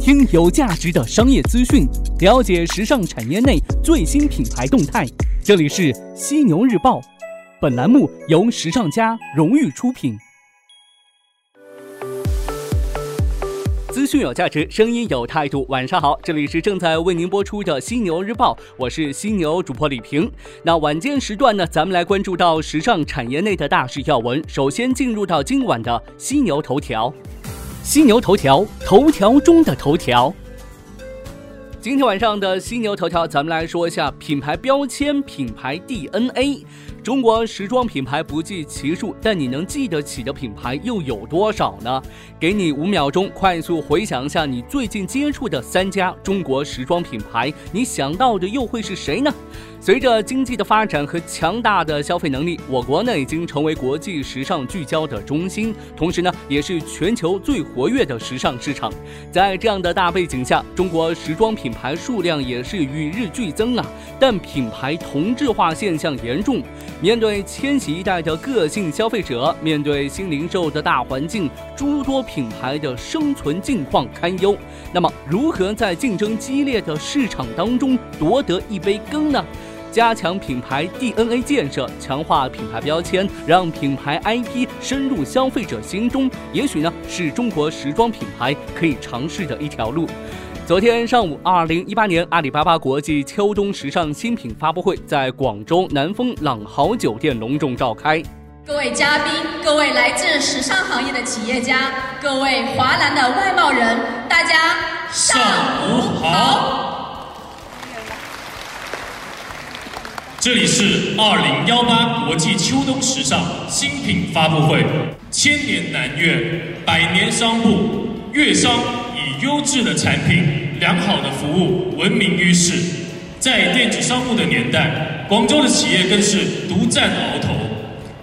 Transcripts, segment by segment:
听有价值的商业资讯，了解时尚产业内最新品牌动态。这里是犀牛日报，本栏目由时尚家荣誉出品。资讯有价值，声音有态度。晚上好，这里是正在为您播出的犀牛日报，我是犀牛主播李平。那晚间时段呢，咱们来关注到时尚产业内的大事要闻。首先进入到今晚的犀牛头条。犀牛头条，头条中的头条。今天晚上的犀牛头条，咱们来说一下品牌标签、品牌 DNA。中国时装品牌不计其数，但你能记得起的品牌又有多少呢？给你五秒钟，快速回想一下你最近接触的三家中国时装品牌，你想到的又会是谁呢？随着经济的发展和强大的消费能力，我国呢已经成为国际时尚聚焦的中心，同时呢也是全球最活跃的时尚市场。在这样的大背景下，中国时装品牌数量也是与日俱增啊，但品牌同质化现象严重。面对千禧一代的个性消费者，面对新零售的大环境，诸多品牌的生存境况堪忧。那么，如何在竞争激烈的市场当中夺得一杯羹呢？加强品牌 DNA 建设，强化品牌标签，让品牌 IP 深入消费者心中，也许呢是中国时装品牌可以尝试的一条路。昨天上午，二零一八年阿里巴巴国际秋冬时尚新品发布会在广州南丰朗豪酒店隆重召开。各位嘉宾，各位来自时尚行业的企业家，各位华南的外贸人，大家上午好。这里是二零幺八国际秋冬时尚新品发布会，千年南粤，百年商埠，粤商以优质的产品、良好的服务闻名于世。在电子商务的年代，广州的企业更是独占鳌头。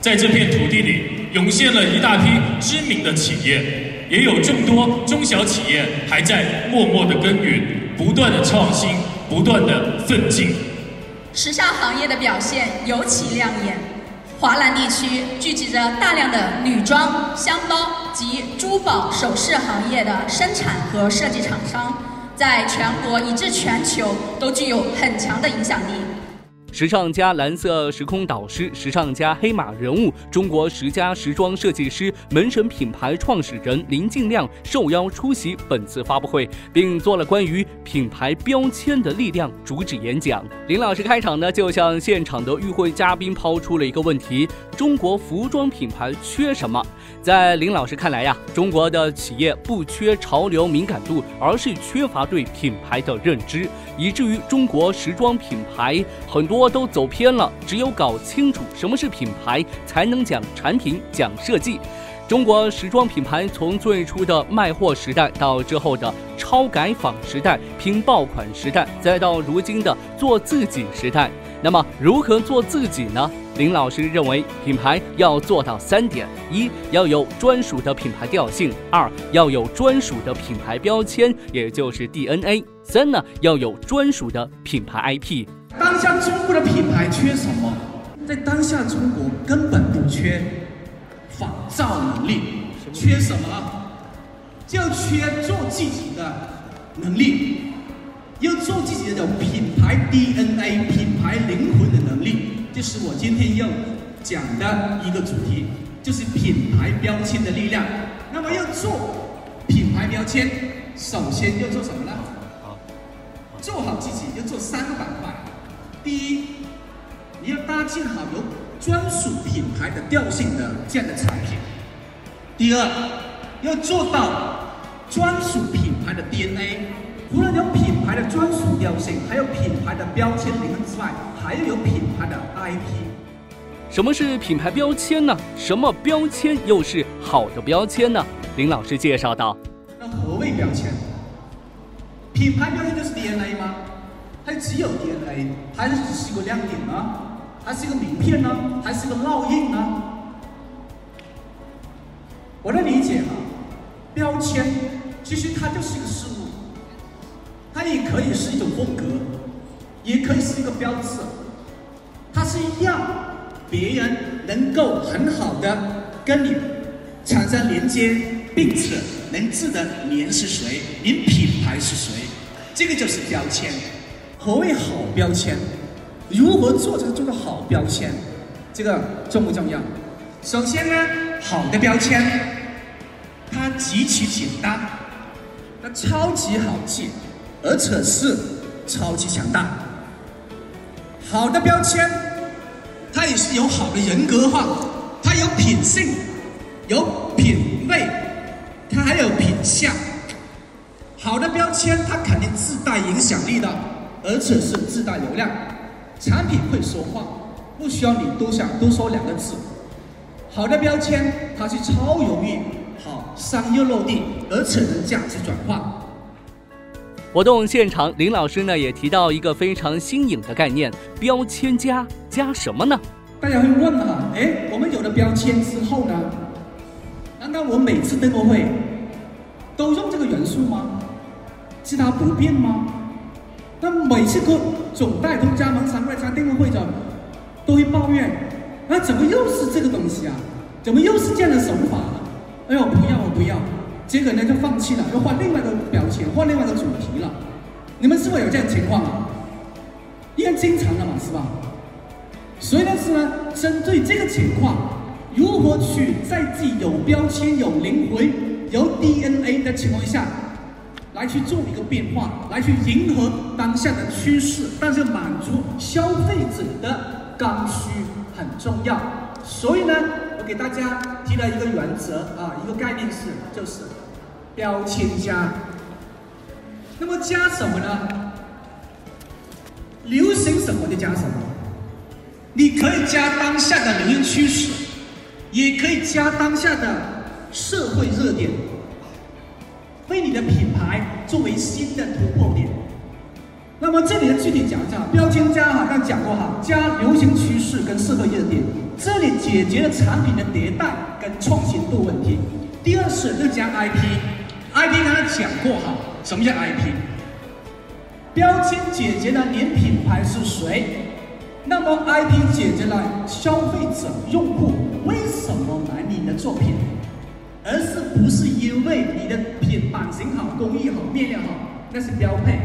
在这片土地里，涌现了一大批知名的企业，也有众多中小企业还在默默的耕耘，不断的创新，不断的奋进。时尚行业的表现尤其亮眼。华南地区聚集着大量的女装、箱包及珠宝首饰行业的生产和设计厂商，在全国以至全球都具有很强的影响力。时尚家蓝色时空导师、时尚家黑马人物、中国十佳时装设计师门神品牌创始人林静亮受邀出席本次发布会，并做了关于品牌标签的力量主旨演讲。林老师开场呢，就向现场的与会嘉宾抛出了一个问题：中国服装品牌缺什么？在林老师看来呀，中国的企业不缺潮流敏感度，而是缺乏对品牌的认知，以至于中国时装品牌很多。都走偏了，只有搞清楚什么是品牌，才能讲产品、讲设计。中国时装品牌从最初的卖货时代，到之后的超改仿时代、拼爆款时代，再到如今的做自己时代。那么，如何做自己呢？林老师认为，品牌要做到三点：一要有专属的品牌调性；二要有专属的品牌标签，也就是 DNA；三呢要有专属的品牌 IP。当下中国的品牌缺什么？在当下中国根本不缺仿造能力，缺什么？就缺做自己的能力，要做自己的品牌 DNA、品牌灵魂的能力，就是我今天要讲的一个主题，就是品牌标签的力量。那么要做品牌标签，首先要做什么呢？做好自己，要做三个板块。第一，你要搭建好有专属品牌的调性的这样的产品。第二，要做到专属品牌的 DNA，除了有品牌的专属调性，还有品牌的标签灵魂之外，还要有品牌的 IP。什么是品牌标签呢？什么标签又是好的标签呢？林老师介绍道：那何谓标签？品牌标签就是 DNA 吗？它只有 DNA，还是只是一个亮点呢？还是一个名片呢？还是一个烙印呢？我的理解啊，标签其实它就是一个事物，它也可以是一种风格，也可以是一个标志，它是让别人能够很好的跟你产生连接，并且能知得您是谁，您品牌是谁，这个就是标签。何谓好标签？如何做成这个好标签？这个重不重要？首先呢，好的标签，它极其简单，它超级好记，而且是超级强大。好的标签，它也是有好的人格化，它有品性，有品味，它还有品相。好的标签，它肯定自带影响力的，而且是自带流量。产品会说话，不需要你多想多说两个字。好的标签，它是超容易好商业落地，而且能价值转化。活动现场，林老师呢也提到一个非常新颖的概念——标签加加什么呢？大家会问哈，哎，我们有了标签之后呢，难道我每次订货会都用这个元素吗？是它不变吗？那每次各总代通加盟商、外加订货会的都会抱怨，啊，怎么又是这个东西啊？怎么又是这样的手法？哎呦，不要，我不要。结果呢就放弃了，又换另外一个标签，换另外一个主题了。你们是否有这样情况啊？应该经常的嘛，是吧？所以呢是呢，针对这个情况，如何去在自己有标签、有灵魂、有 DNA 的情况下，来去做一个变化，来去迎合当下的趋势，但是满足消费者的刚需很重要。所以呢，我给大家提了一个原则啊，一个概念是，就是标签加。那么加什么呢？流行什么就加什么。你可以加当下的流行趋势，也可以加当下的社会热点，为你的品牌作为新的突破点。那么这里的具体讲一下，标签加哈，刚讲过哈，加流行趋势跟社会热点，这里解决了产品的迭代跟创新度问题。第二是就加 IP IP，IP 刚讲过哈，什么叫 IP？标签解决了您品牌是谁，那么 IP 解决了消费者用户为什么买你的作品，而是不是因为你的品版型好、工艺好、面料好，那是标配。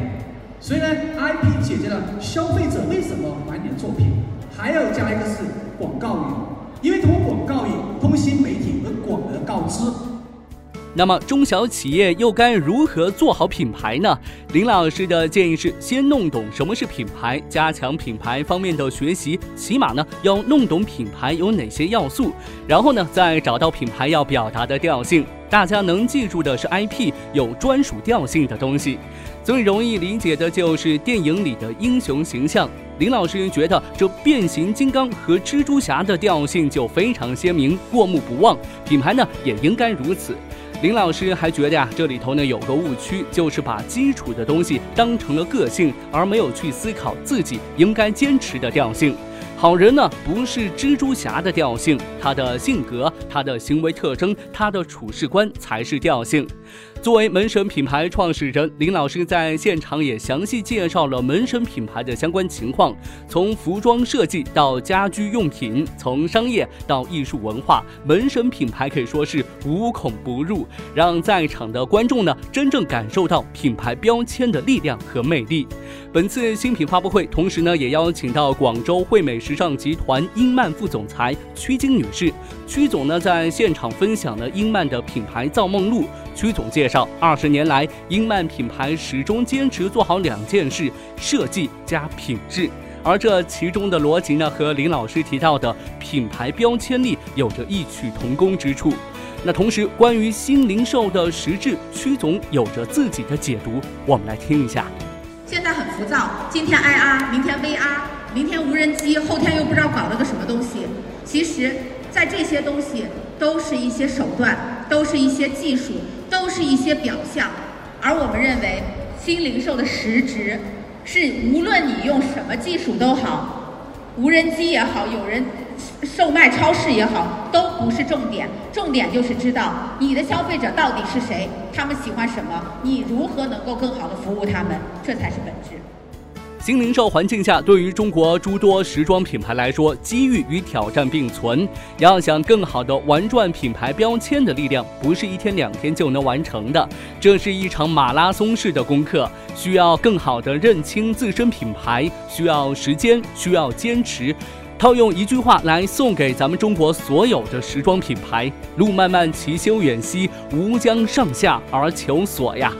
所以呢，IP 解决了消费者为什么买你的作品，还要加一个是广告语，因为通过广告语，通新媒体而广而告之。那么中小企业又该如何做好品牌呢？林老师的建议是：先弄懂什么是品牌，加强品牌方面的学习，起码呢要弄懂品牌有哪些要素，然后呢再找到品牌要表达的调性。大家能记住的是 IP 有专属调性的东西，最容易理解的就是电影里的英雄形象。林老师觉得这变形金刚和蜘蛛侠的调性就非常鲜明，过目不忘。品牌呢也应该如此。林老师还觉得呀，这里头呢有个误区，就是把基础的东西当成了个性，而没有去思考自己应该坚持的调性。好人呢，不是蜘蛛侠的调性，他的性格、他的行为特征、他的处事观才是调性。作为门神品牌创始人，林老师在现场也详细介绍了门神品牌的相关情况，从服装设计到家居用品，从商业到艺术文化，门神品牌可以说是无孔不入，让在场的观众呢真正感受到品牌标签的力量和魅力。本次新品发布会，同时呢也邀请到广州惠美时尚集团英曼副总裁曲晶女士，曲总呢在现场分享了英曼的品牌造梦录。曲总介绍，二十年来，英曼品牌始终坚持做好两件事：设计加品质。而这其中的逻辑呢，和林老师提到的品牌标签力有着异曲同工之处。那同时，关于新零售的实质，曲总有着自己的解读，我们来听一下。现在很浮躁，今天 IR，明天 VR，明天无人机，后天又不知道搞了个什么东西。其实，在这些东西都是一些手段，都是一些技术。都是一些表象，而我们认为新零售的实质是，无论你用什么技术都好，无人机也好，有人售卖超市也好，都不是重点，重点就是知道你的消费者到底是谁，他们喜欢什么，你如何能够更好的服务他们，这才是本质。新零售环境下，对于中国诸多时装品牌来说，机遇与挑战并存。要想更好的玩转品牌标签的力量，不是一天两天就能完成的，这是一场马拉松式的功课，需要更好的认清自身品牌，需要时间，需要坚持。套用一句话来送给咱们中国所有的时装品牌：路漫漫其修远兮，吾将上下而求索呀。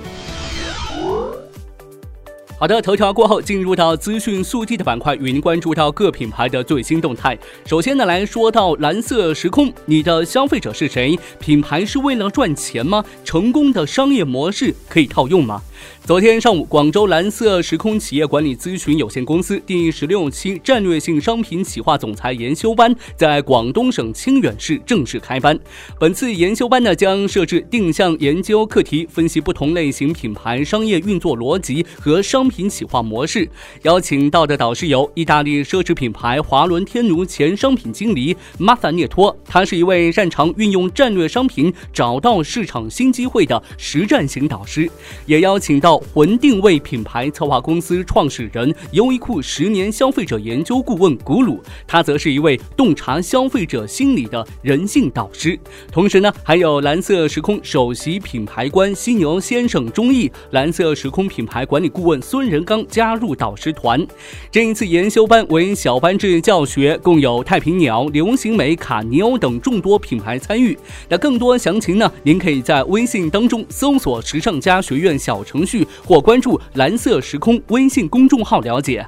好的，头条过后，进入到资讯速递的板块，与您关注到各品牌的最新动态。首先呢，来说到蓝色时空，你的消费者是谁？品牌是为了赚钱吗？成功的商业模式可以套用吗？昨天上午，广州蓝色时空企业管理咨询有限公司第十六期战略性商品企划总裁研修班在广东省清远市正式开班。本次研修班呢，将设置定向研究课题，分析不同类型品牌商业运作逻辑和商品企划模式。邀请到的导师有意大利奢侈品牌华伦天奴前商品经理马萨涅托，他是一位擅长运用战略商品找到市场新机会的实战型导师。也邀请请到。魂定位品牌策划公司创始人、优衣库十年消费者研究顾问古鲁，他则是一位洞察消费者心理的人性导师。同时呢，还有蓝色时空首席品牌官犀牛先生钟毅、蓝色时空品牌管理顾问孙仁刚加入导师团。这一次研修班为小班制教学，共有太平鸟、流行美、卡尼欧等众多品牌参与。那更多详情呢，您可以在微信当中搜索“时尚家学院”小程序。或关注蓝色时空微信公众号了解。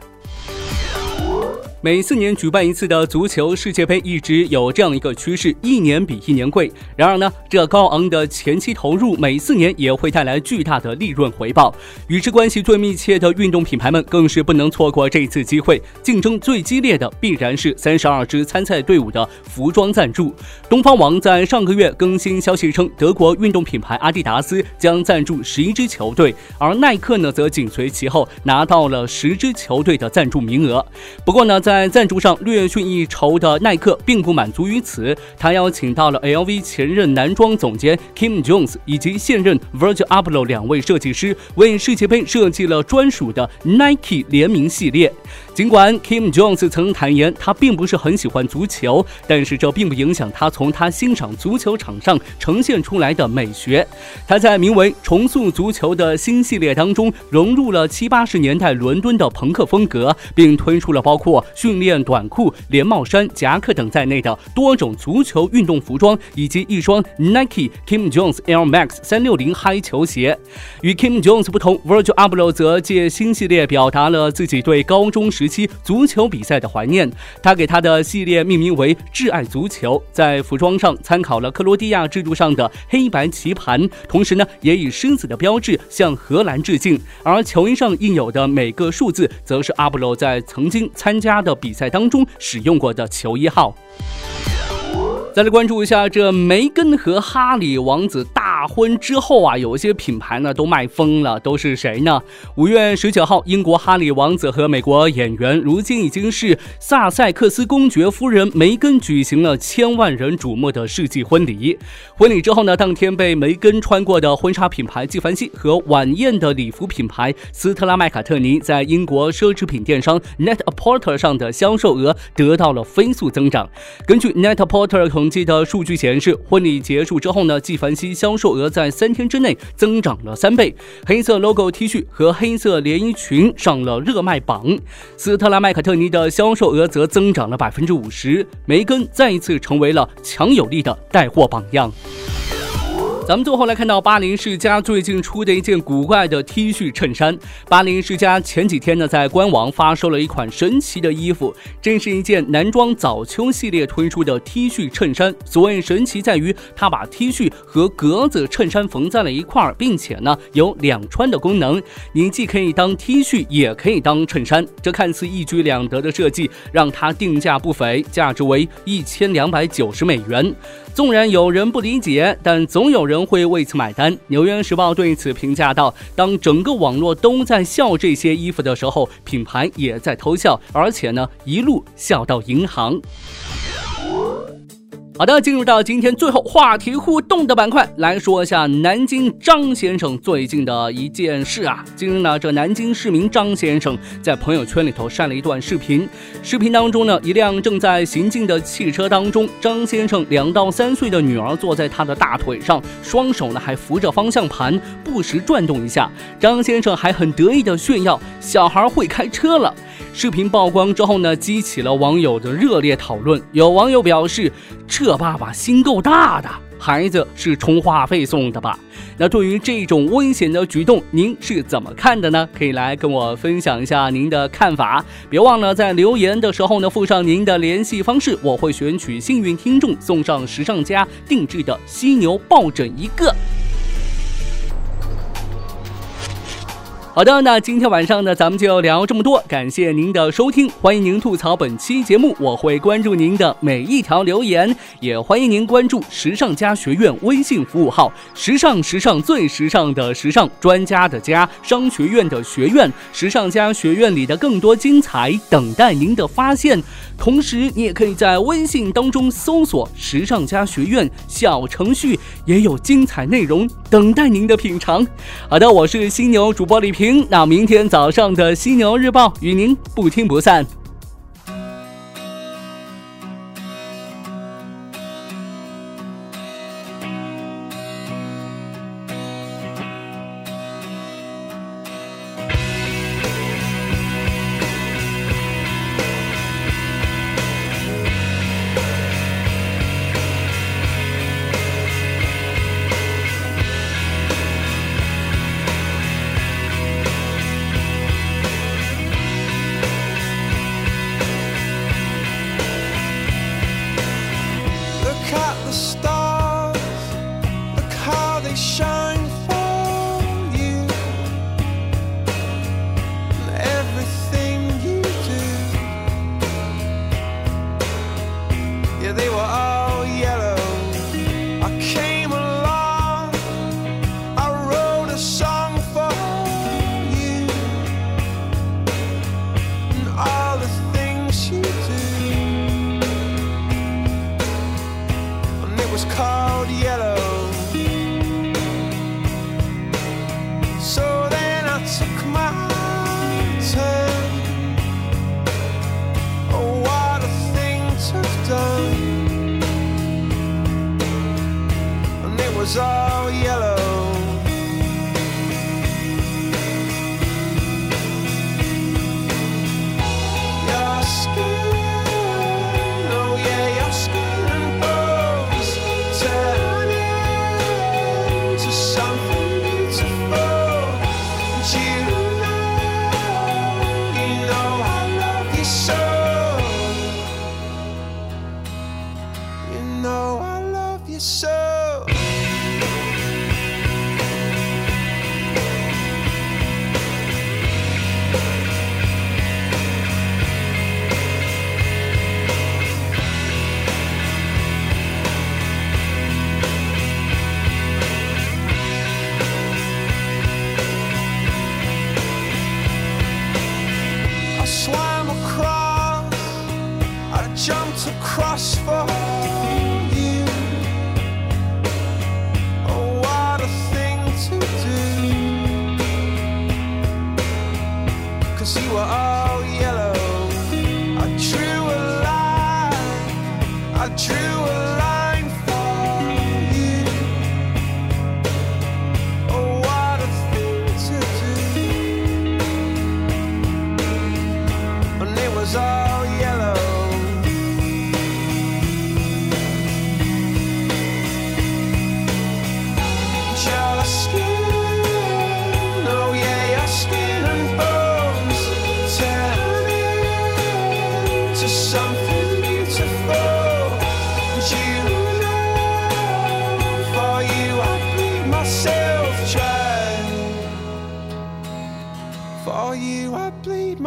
每四年举办一次的足球世界杯一直有这样一个趋势，一年比一年贵。然而呢，这高昂的前期投入每四年也会带来巨大的利润回报。与之关系最密切的运动品牌们更是不能错过这次机会。竞争最激烈的必然是三十二支参赛队伍的服装赞助。东方网在上个月更新消息称，德国运动品牌阿迪达斯将赞助十一支球队，而耐克呢则紧随其后拿到了十支球队的赞助名额。不过呢，在在赞助上略逊一筹的耐克并不满足于此，他邀请到了 LV 前任男装总监 Kim Jones 以及现任 Virgil a b l o 两位设计师，为世界杯设计了专属的 Nike 联名系列。尽管 Kim Jones 曾坦言他并不是很喜欢足球，但是这并不影响他从他欣赏足球场上呈现出来的美学。他在名为“重塑足球”的新系列当中融入了七八十年代伦敦的朋克风格，并推出了包括训练短裤、连帽衫、夹克等在内的多种足球运动服装，以及一双 Nike Kim Jones Air Max 三六零 high 球鞋。与 Kim Jones 不同，Virgil Abloh 则借新系列表达了自己对高中。时期足球比赛的怀念，他给他的系列命名为“挚爱足球”。在服装上参考了克罗地亚制度上的黑白棋盘，同时呢，也以狮子的标志向荷兰致敬。而球衣上印有的每个数字，则是阿布罗在曾经参加的比赛当中使用过的球衣号。再来关注一下这梅根和哈里王子大婚之后啊，有一些品牌呢都卖疯了，都是谁呢？五月十九号，英国哈里王子和美国演员，如今已经是萨塞克斯公爵夫人梅根举行了千万人瞩目的世纪婚礼。婚礼之后呢，当天被梅根穿过的婚纱品牌纪梵希和晚宴的礼服品牌斯特拉麦卡特尼，在英国奢侈品电商 Net-a-Porter 上的销售额得到了飞速增长。根据 Net-a-Porter 统计的数据显示，婚礼结束之后呢，纪梵希销售额在三天之内增长了三倍。黑色 logo T 恤和黑色连衣裙上了热卖榜，斯特拉麦卡特尼的销售额则增长了百分之五十。梅根再一次成为了强有力的带货榜样。咱们最后来看到巴林世家最近出的一件古怪的 T 恤衬衫。巴林世家前几天呢，在官网发售了一款神奇的衣服，这是一件男装早秋系列推出的 T 恤衬衫。所谓神奇在于，它把 T 恤和格子衬衫缝在了一块儿，并且呢有两穿的功能，你既可以当 T 恤，也可以当衬衫。这看似一举两得的设计，让它定价不菲，价值为一千两百九十美元。纵然有人不理解，但总有人会为此买单。纽约时报对此评价道：“当整个网络都在笑这些衣服的时候，品牌也在偷笑，而且呢，一路笑到银行。”好的，进入到今天最后话题互动的板块，来说一下南京张先生最近的一件事啊。近日呢，这南京市民张先生在朋友圈里头晒了一段视频，视频当中呢，一辆正在行进的汽车当中，张先生两到三岁的女儿坐在他的大腿上，双手呢还扶着方向盘，不时转动一下。张先生还很得意的炫耀，小孩会开车了。视频曝光之后呢，激起了网友的热烈讨论。有网友表示：“车这爸爸心够大的，孩子是充话费送的吧？”那对于这种危险的举动，您是怎么看的呢？可以来跟我分享一下您的看法。别忘了在留言的时候呢，附上您的联系方式，我会选取幸运听众送上时尚家定制的犀牛抱枕一个。好的，那今天晚上呢，咱们就聊这么多。感谢您的收听，欢迎您吐槽本期节目，我会关注您的每一条留言，也欢迎您关注时尚家学院微信服务号，时尚时尚最时尚的时尚专家的家商学院的学院，时尚家学院里的更多精彩等待您的发现。同时，你也可以在微信当中搜索“时尚家学院”小程序，也有精彩内容等待您的品尝。好的，我是犀牛主播李平。那明天早上的犀牛日报与您不听不散。done, and it was all yellow.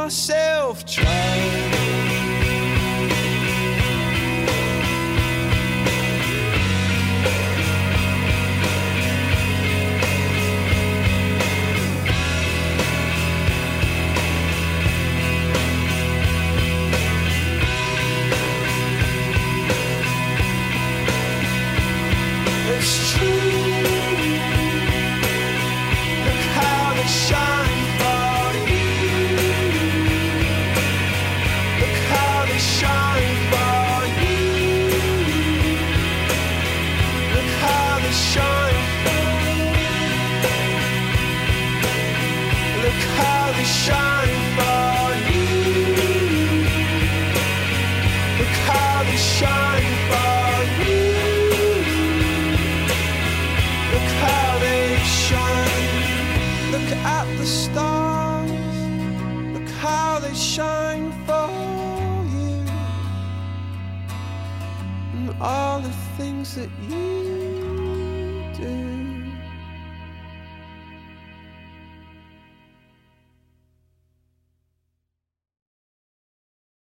yourself trying. at you.